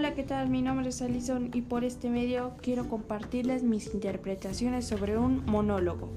Hola, ¿qué tal? Mi nombre es Alison y por este medio quiero compartirles mis interpretaciones sobre un monólogo.